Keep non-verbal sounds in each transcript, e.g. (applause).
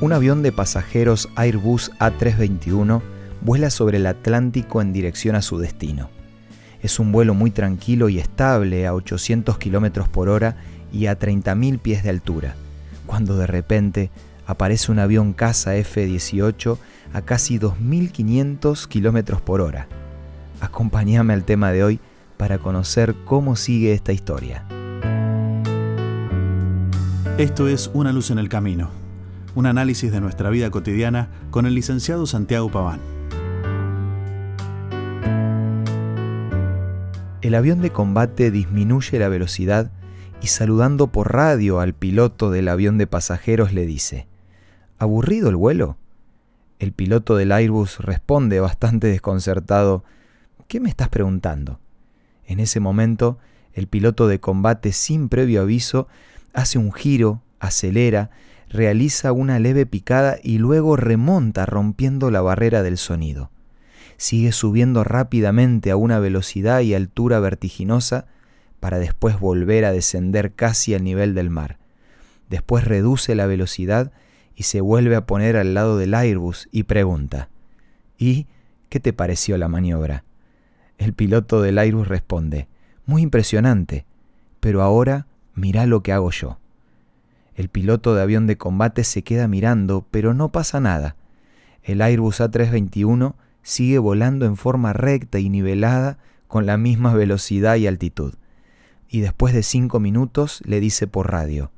Un avión de pasajeros Airbus A321 vuela sobre el Atlántico en dirección a su destino. Es un vuelo muy tranquilo y estable a 800 km por hora y a 30.000 pies de altura, cuando de repente aparece un avión caza F-18 a casi 2.500 km por hora. Acompáñame al tema de hoy para conocer cómo sigue esta historia. Esto es Una luz en el camino un análisis de nuestra vida cotidiana con el licenciado Santiago Paván. El avión de combate disminuye la velocidad y saludando por radio al piloto del avión de pasajeros le dice, ¿Aburrido el vuelo? El piloto del Airbus responde bastante desconcertado, ¿qué me estás preguntando? En ese momento, el piloto de combate sin previo aviso hace un giro, acelera realiza una leve picada y luego remonta rompiendo la barrera del sonido. Sigue subiendo rápidamente a una velocidad y altura vertiginosa para después volver a descender casi al nivel del mar. Después reduce la velocidad y se vuelve a poner al lado del Airbus y pregunta, ¿y qué te pareció la maniobra? El piloto del Airbus responde, muy impresionante, pero ahora mira lo que hago yo. El piloto de avión de combate se queda mirando, pero no pasa nada. El Airbus A321 sigue volando en forma recta y nivelada con la misma velocidad y altitud. Y después de cinco minutos le dice por radio,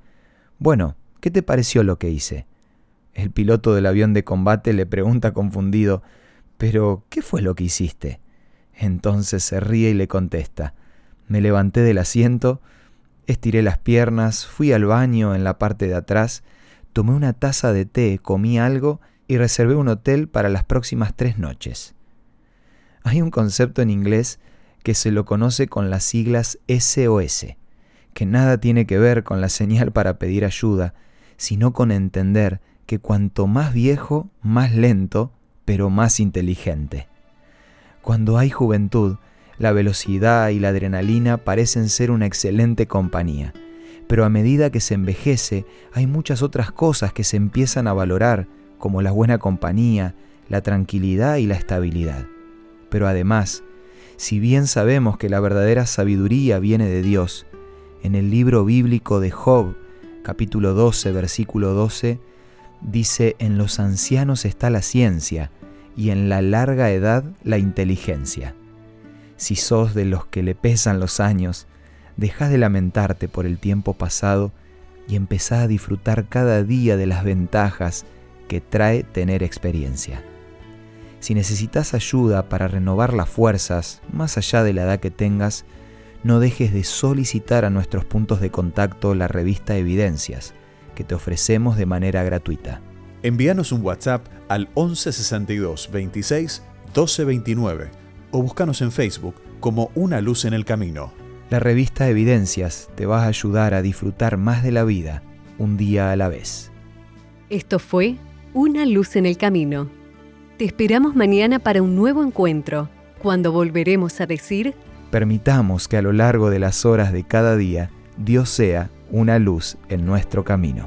Bueno, ¿qué te pareció lo que hice? El piloto del avión de combate le pregunta confundido, Pero, ¿qué fue lo que hiciste? Entonces se ríe y le contesta, Me levanté del asiento, Estiré las piernas, fui al baño en la parte de atrás, tomé una taza de té, comí algo y reservé un hotel para las próximas tres noches. Hay un concepto en inglés que se lo conoce con las siglas SOS, que nada tiene que ver con la señal (laughs) para pedir ayuda, sino con entender que cuanto más viejo, más lento, pero más inteligente. Cuando hay juventud, la velocidad y la adrenalina parecen ser una excelente compañía, pero a medida que se envejece hay muchas otras cosas que se empiezan a valorar, como la buena compañía, la tranquilidad y la estabilidad. Pero además, si bien sabemos que la verdadera sabiduría viene de Dios, en el libro bíblico de Job, capítulo 12, versículo 12, dice, en los ancianos está la ciencia y en la larga edad la inteligencia. Si sos de los que le pesan los años, deja de lamentarte por el tiempo pasado y empezá a disfrutar cada día de las ventajas que trae tener experiencia. Si necesitas ayuda para renovar las fuerzas, más allá de la edad que tengas, no dejes de solicitar a nuestros puntos de contacto la revista Evidencias, que te ofrecemos de manera gratuita. Envíanos un WhatsApp al 1162 26 1229 o búscanos en Facebook como Una Luz en el Camino. La revista Evidencias te va a ayudar a disfrutar más de la vida un día a la vez. Esto fue Una Luz en el Camino. Te esperamos mañana para un nuevo encuentro, cuando volveremos a decir... Permitamos que a lo largo de las horas de cada día Dios sea una luz en nuestro camino.